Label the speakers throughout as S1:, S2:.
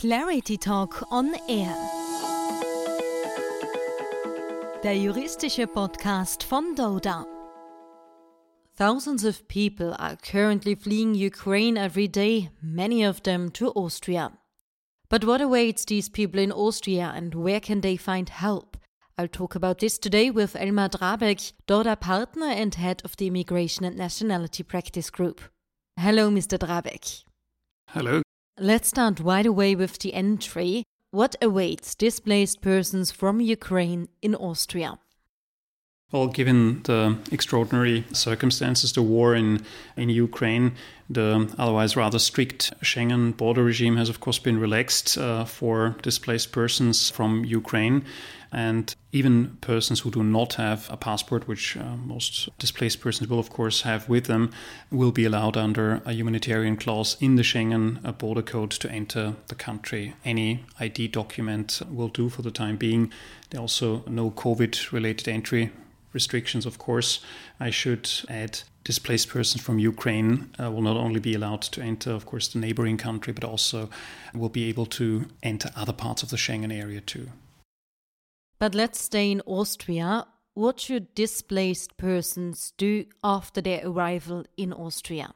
S1: Clarity Talk on Air. Der juristische Podcast von DORDA. Thousands of people are currently fleeing Ukraine every day, many of them to Austria. But what awaits these people in Austria and where can they find help? I'll talk about this today with Elmar Drabeck, DORDA partner and head of the Immigration and Nationality Practice Group. Hello, Mr. Drabeck.
S2: Hello.
S1: Let's start right away with the entry. What awaits displaced persons from Ukraine in Austria?
S2: Well, given the extraordinary circumstances, the war in, in Ukraine, the otherwise rather strict Schengen border regime has, of course, been relaxed uh, for displaced persons from Ukraine. And even persons who do not have a passport, which uh, most displaced persons will, of course, have with them, will be allowed under a humanitarian clause in the Schengen border code to enter the country. Any ID document will do for the time being. There are also no COVID related entry restrictions, of course. I should add displaced persons from Ukraine uh, will not only be allowed to enter, of course, the neighboring country, but also will be able to enter other parts of the Schengen area too.
S1: But let's stay in Austria. What should displaced persons do after their arrival in Austria?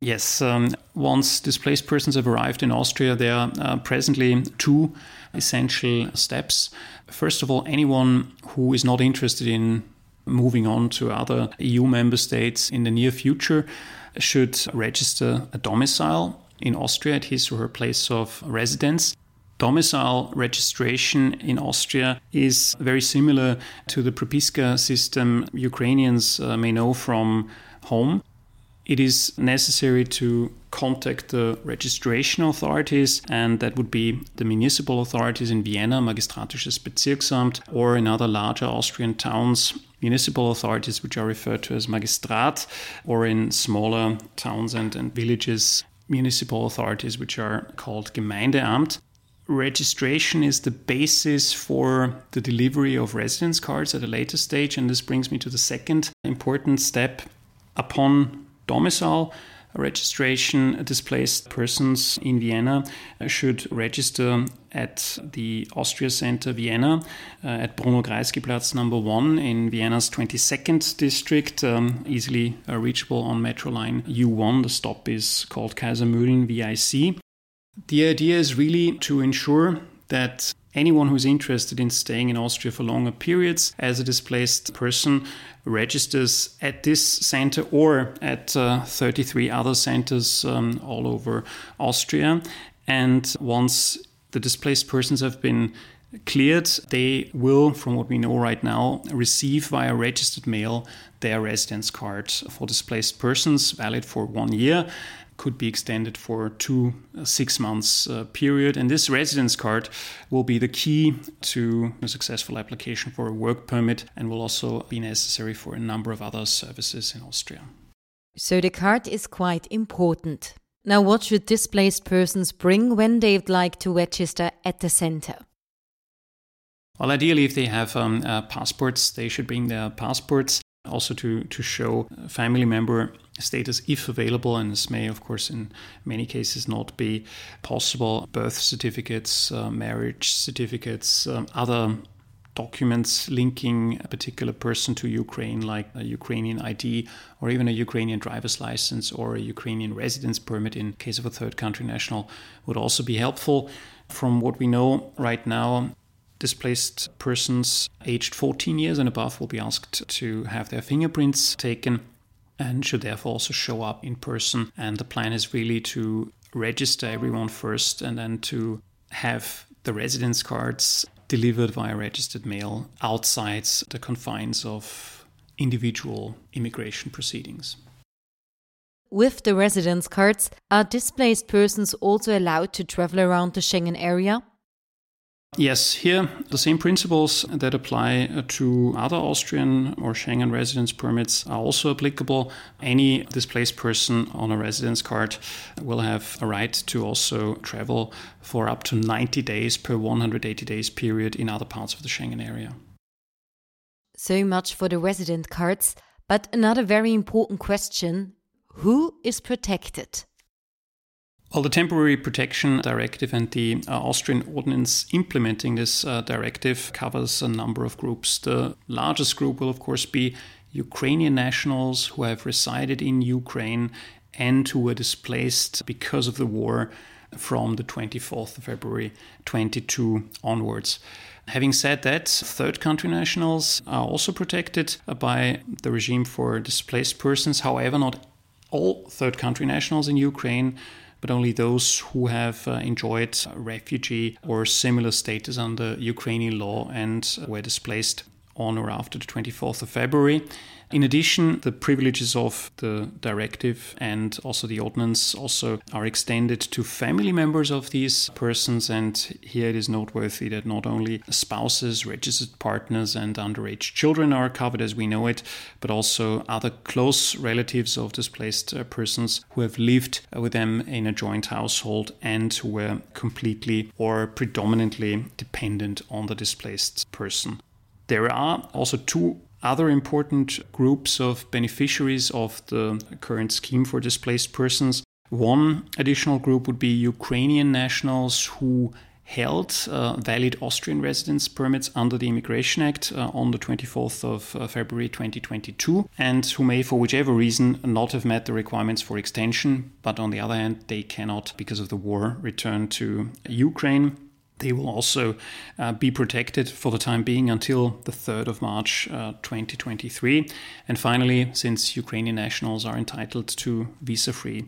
S2: Yes, um, once displaced persons have arrived in Austria, there are uh, presently two essential steps. First of all, anyone who is not interested in moving on to other EU member states in the near future should register a domicile in Austria at his or her place of residence domicile registration in Austria is very similar to the Propiska system Ukrainians uh, may know from home. It is necessary to contact the registration authorities, and that would be the municipal authorities in Vienna, Magistratisches Bezirksamt, or in other larger Austrian towns, municipal authorities, which are referred to as Magistrat, or in smaller towns and, and villages, municipal authorities, which are called Gemeindeamt registration is the basis for the delivery of residence cards at a later stage. And this brings me to the second important step. Upon domicile registration, displaced persons in Vienna should register at the Austria Center Vienna uh, at Bruno Kreisky Platz number one in Vienna's 22nd district, um, easily uh, reachable on Metro Line U1. The stop is called Kaisermühlen VIC. The idea is really to ensure that anyone who's interested in staying in Austria for longer periods as a displaced person registers at this center or at uh, 33 other centers um, all over Austria. And once the displaced persons have been cleared, they will, from what we know right now, receive via registered mail their residence card for displaced persons, valid for one year could be extended for two uh, six months uh, period. And this residence card will be the key to a successful application for a work permit and will also be necessary for a number of other services in austria.
S1: So the card is quite important. Now what should displaced persons bring when they'd like to register at the center?
S2: Well, ideally, if they have um, uh, passports, they should bring their passports also to, to show family member status if available, and this may, of course, in many cases not be possible. Birth certificates, uh, marriage certificates, um, other documents linking a particular person to Ukraine, like a Ukrainian ID or even a Ukrainian driver's license or a Ukrainian residence permit in case of a third country national, would also be helpful. From what we know right now, displaced persons aged 14 years and above will be asked to have their fingerprints taken and should therefore also show up in person. And the plan is really to register everyone first and then to have the residence cards delivered via registered mail outside the confines of individual immigration proceedings.
S1: With the residence cards, are displaced persons also allowed to travel around the Schengen area?
S2: Yes, here the same principles that apply uh, to other Austrian or Schengen residence permits are also applicable. Any displaced person on a residence card will have a right to also travel for up to 90 days per 180 days period in other parts of the Schengen area.
S1: So much for the resident cards. But another very important question who is protected?
S2: Well, the Temporary Protection Directive and the uh, Austrian ordinance implementing this uh, directive covers a number of groups. The largest group will, of course, be Ukrainian nationals who have resided in Ukraine and who were displaced because of the war from the 24th of February 22 onwards. Having said that, third country nationals are also protected by the regime for displaced persons. However, not all third country nationals in Ukraine but only those who have uh, enjoyed refugee or similar status under Ukrainian law and were displaced on or after the 24th of February. In addition, the privileges of the directive and also the ordinance also are extended to family members of these persons. And here it is noteworthy that not only spouses, registered partners, and underage children are covered as we know it, but also other close relatives of displaced uh, persons who have lived with them in a joint household and who were completely or predominantly dependent on the displaced person. There are also two other important groups of beneficiaries of the current scheme for displaced persons. One additional group would be Ukrainian nationals who held uh, valid Austrian residence permits under the Immigration Act uh, on the 24th of uh, February 2022 and who may, for whichever reason, not have met the requirements for extension, but on the other hand, they cannot, because of the war, return to Ukraine. They will also uh, be protected for the time being until the 3rd of March uh, 2023. And finally, since Ukrainian nationals are entitled to visa free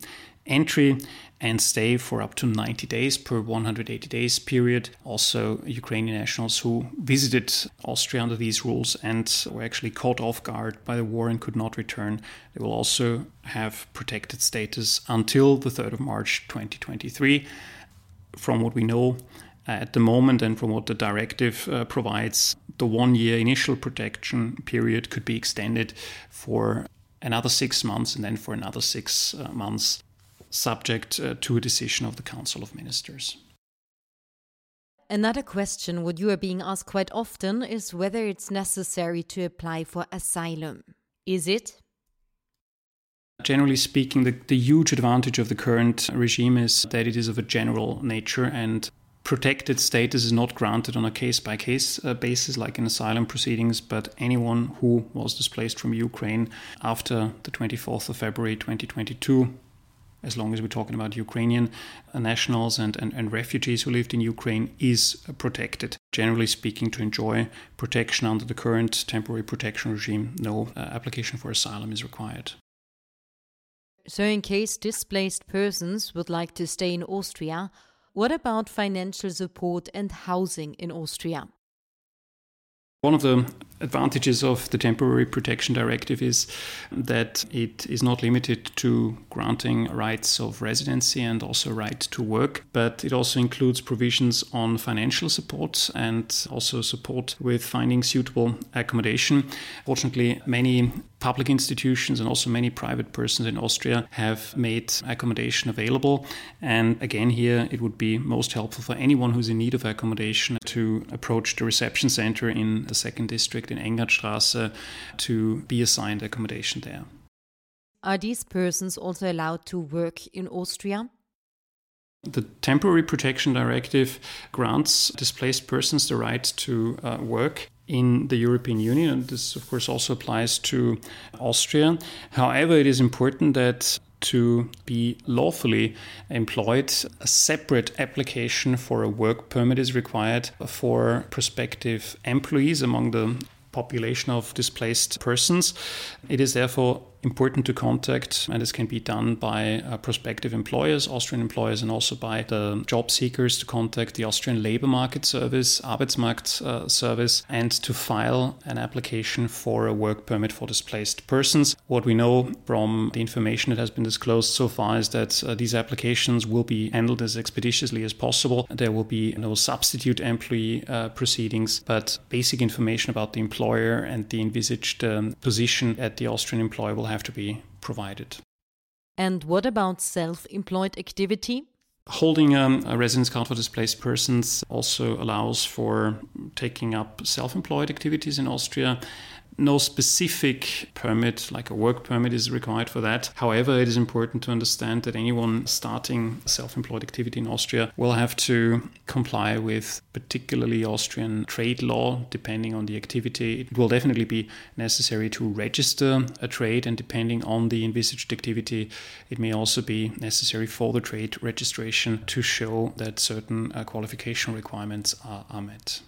S2: entry and stay for up to 90 days per 180 days period. Also, Ukrainian nationals who visited Austria under these rules and were actually caught off guard by the war and could not return, they will also have protected status until the 3rd of March 2023. From what we know, at the moment, and from what the directive uh, provides, the one year initial protection period could be extended for another six months and then for another six uh, months, subject uh, to a decision of the Council of Ministers.
S1: Another question, what you are being asked quite often, is whether it's necessary to apply for asylum. Is it?
S2: Generally speaking, the, the huge advantage of the current regime is that it is of a general nature and protected status is not granted on a case by case basis like in asylum proceedings, but anyone who was displaced from Ukraine after the 24th of February 2022 as long as we're talking about Ukrainian uh, nationals and, and, and, refugees who lived in Ukraine, is uh, protected. Generally speaking, to enjoy protection under the current temporary protection regime, no uh, application for asylum is required.
S1: So, in case displaced persons would like to stay in Austria, what about financial support and housing in Austria?
S2: One of the advantages of the Temporary Protection Directive is that it is not limited to granting rights of residency and also right to work, but it also includes provisions on financial support and also support with finding suitable accommodation. Fortunately, many public institutions and also many private persons in Austria have made accommodation available. And again, here it would be most helpful for anyone who's in need of accommodation to approach the reception center in the second district in Engertstraße to be assigned accommodation there.
S1: Are these persons also allowed to work in Austria?
S2: The Temporary Protection Directive grants displaced persons the right to uh, work in the European Union, and this, of course, also applies to Austria. However, it is important that to be lawfully employed, a separate application for a work permit is required for prospective employees among the population of displaced persons. It is therefore important to contact, and this can be done by uh, prospective employers, Austrian employers, and also by the job seekers to contact the Austrian Labor Market Service, Arbeitsmarkt uh, Service, and to file an application for a work permit for displaced persons. What we know from the information that has been disclosed so far is that uh, these applications will be handled as expeditiously as possible. There will be no substitute employee uh, proceedings, but basic information about the employer and the envisaged um, position at the Austrian employer will have to be provided.
S1: And what about self employed activity?
S2: Holding um, a residence card for displaced persons also allows for taking up self employed activities in Austria. No specific permit, like a work permit, is required for that. However, it is important to understand that anyone starting self employed activity in Austria will have to comply with particularly Austrian trade law, depending on the activity. It will definitely be necessary to register a trade, and depending on the envisaged activity, it may also be necessary for the trade registration to show that certain uh, qualification requirements are, are met.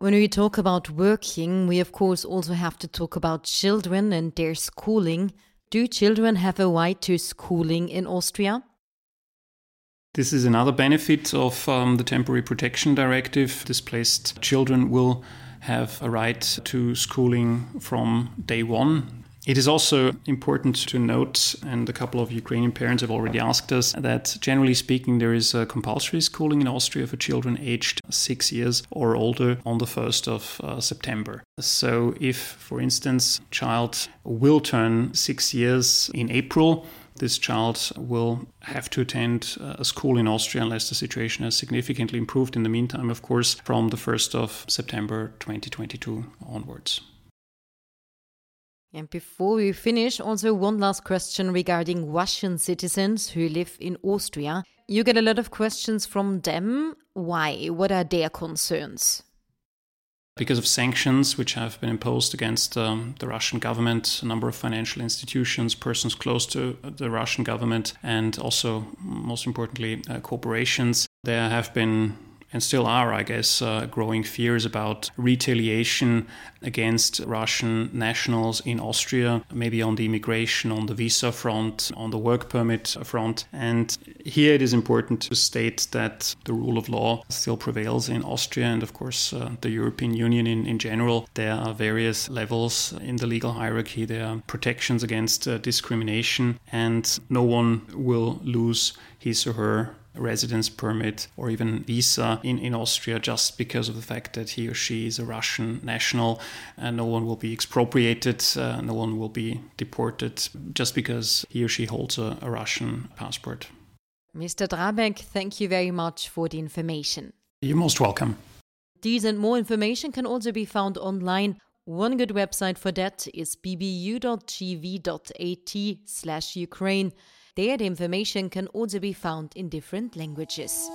S1: When we talk about working, we of course also have to talk about children and their schooling. Do children have a right to schooling in Austria?
S2: This is another benefit of um, the Temporary Protection Directive. Displaced children will have a right to schooling from day one it is also important to note, and a couple of Ukrainian parents have already asked us, that generally speaking, there is a compulsory schooling in Austria for children aged six years or older on the 1st of uh, September. So, if, for instance, a child will turn six years in April, this child will have to attend uh, a school in Austria unless the situation has significantly improved in the meantime, of course, from the 1st of September 2022 onwards.
S1: And before we finish, also one last question regarding Russian citizens who live in Austria. You get a lot of questions from them. Why? What are their concerns?
S2: Because of sanctions which have been imposed against um, the Russian government, a number of financial institutions, persons close to the Russian government, and also, most importantly, uh, corporations, there have been and still are, I guess, uh, growing fears about retaliation against Russian nationals in Austria, maybe on the immigration, on the visa front, on the work permit front. And here it is important to state that the rule of law still prevails in Austria and, of course, uh, the European Union in, in general. There are various levels in the legal hierarchy, there are protections against uh, discrimination, and no one will lose his or her residence permit or even visa in, in Austria just because of the fact that he or she is a Russian national. And no one will be expropriated, uh, no one will be deported just because he or she holds a, a Russian passport.
S1: Mr. Drabeck, thank you very much for the information.
S2: You're most welcome.
S1: These and more information can also be found online. One good website for that is bbu.gv.at slash Ukraine. The information can also be found in different languages.